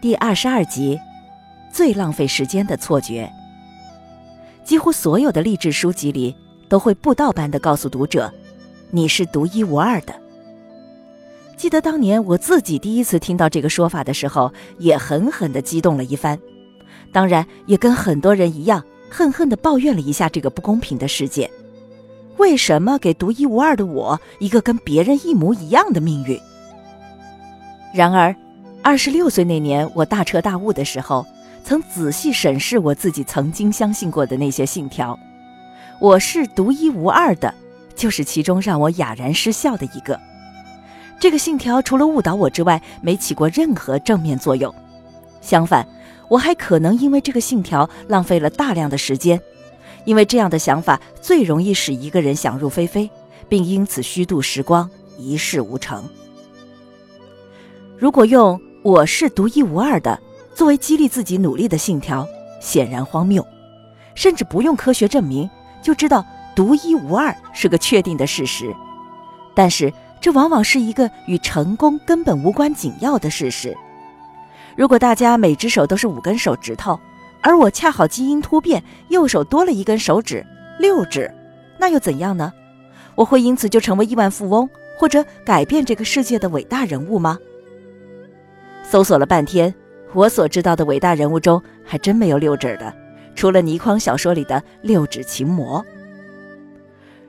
第二十二集，最浪费时间的错觉。几乎所有的励志书籍里都会布道般的告诉读者：“你是独一无二的。”记得当年我自己第一次听到这个说法的时候，也狠狠的激动了一番，当然也跟很多人一样，恨恨的抱怨了一下这个不公平的世界。为什么给独一无二的我一个跟别人一模一样的命运？然而。二十六岁那年，我大彻大悟的时候，曾仔细审视我自己曾经相信过的那些信条。我是独一无二的，就是其中让我哑然失笑的一个。这个信条除了误导我之外，没起过任何正面作用。相反，我还可能因为这个信条浪费了大量的时间，因为这样的想法最容易使一个人想入非非，并因此虚度时光，一事无成。如果用我是独一无二的，作为激励自己努力的信条，显然荒谬，甚至不用科学证明就知道独一无二是个确定的事实。但是，这往往是一个与成功根本无关紧要的事实。如果大家每只手都是五根手指头，而我恰好基因突变，右手多了一根手指，六指，那又怎样呢？我会因此就成为亿万富翁，或者改变这个世界的伟大人物吗？搜索了半天，我所知道的伟大人物中还真没有六指的，除了倪匡小说里的六指琴魔。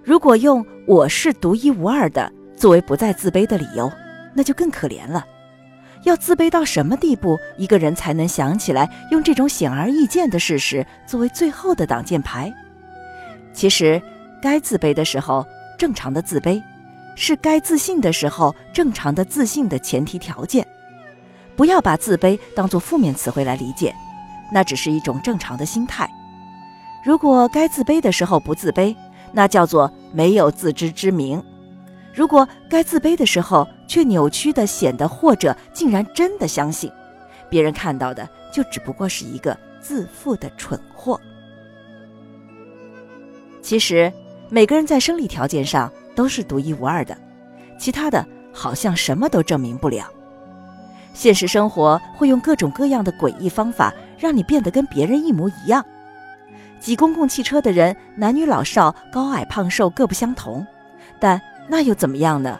如果用“我是独一无二的”作为不再自卑的理由，那就更可怜了。要自卑到什么地步，一个人才能想起来用这种显而易见的事实作为最后的挡箭牌？其实，该自卑的时候，正常的自卑，是该自信的时候正常的自信的前提条件。不要把自卑当作负面词汇来理解，那只是一种正常的心态。如果该自卑的时候不自卑，那叫做没有自知之明；如果该自卑的时候却扭曲的显得或者竟然真的相信，别人看到的就只不过是一个自负的蠢货。其实每个人在生理条件上都是独一无二的，其他的好像什么都证明不了。现实生活会用各种各样的诡异方法，让你变得跟别人一模一样。挤公共汽车的人，男女老少、高矮胖瘦各不相同，但那又怎么样呢？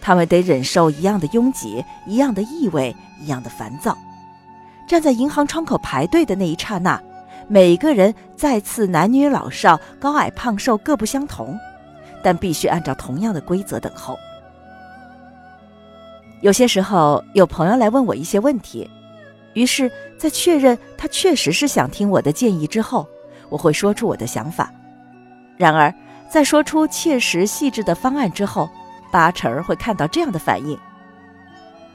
他们得忍受一样的拥挤、一样的异味、一样的烦躁。站在银行窗口排队的那一刹那，每个人再次男女老少、高矮胖瘦各不相同，但必须按照同样的规则等候。有些时候，有朋友来问我一些问题，于是，在确认他确实是想听我的建议之后，我会说出我的想法。然而，在说出切实细致的方案之后，八成会看到这样的反应：“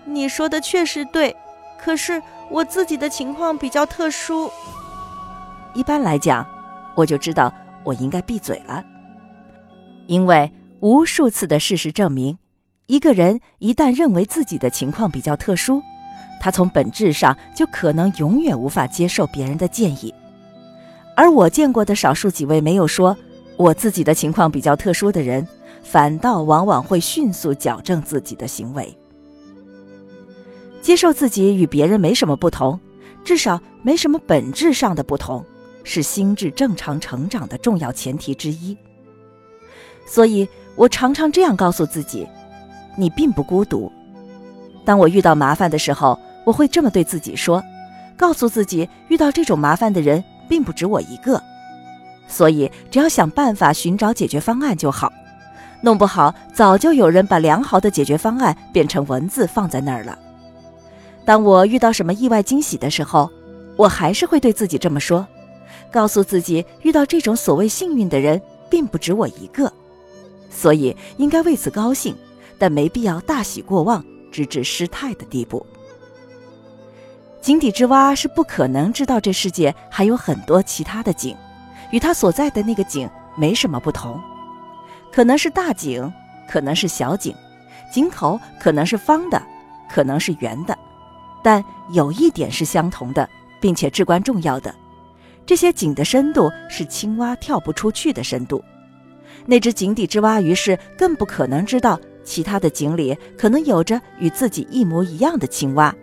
你说的确实对，可是我自己的情况比较特殊。”一般来讲，我就知道我应该闭嘴了，因为无数次的事实证明。一个人一旦认为自己的情况比较特殊，他从本质上就可能永远无法接受别人的建议。而我见过的少数几位没有说我自己的情况比较特殊的人，反倒往往会迅速矫正自己的行为，接受自己与别人没什么不同，至少没什么本质上的不同，是心智正常成长的重要前提之一。所以我常常这样告诉自己。你并不孤独。当我遇到麻烦的时候，我会这么对自己说，告诉自己，遇到这种麻烦的人并不止我一个，所以只要想办法寻找解决方案就好。弄不好，早就有人把良好的解决方案变成文字放在那儿了。当我遇到什么意外惊喜的时候，我还是会对自己这么说，告诉自己，遇到这种所谓幸运的人并不止我一个，所以应该为此高兴。但没必要大喜过望，直至失态的地步。井底之蛙是不可能知道这世界还有很多其他的井，与它所在的那个井没什么不同。可能是大井，可能是小井，井口可能是方的，可能是圆的。但有一点是相同的，并且至关重要的：这些井的深度是青蛙跳不出去的深度。那只井底之蛙于是更不可能知道。其他的井里可能有着与自己一模一样的青蛙，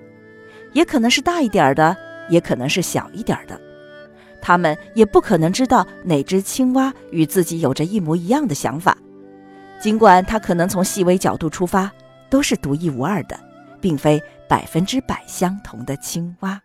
也可能是大一点的，也可能是小一点的。他们也不可能知道哪只青蛙与自己有着一模一样的想法，尽管它可能从细微角度出发，都是独一无二的，并非百分之百相同的青蛙。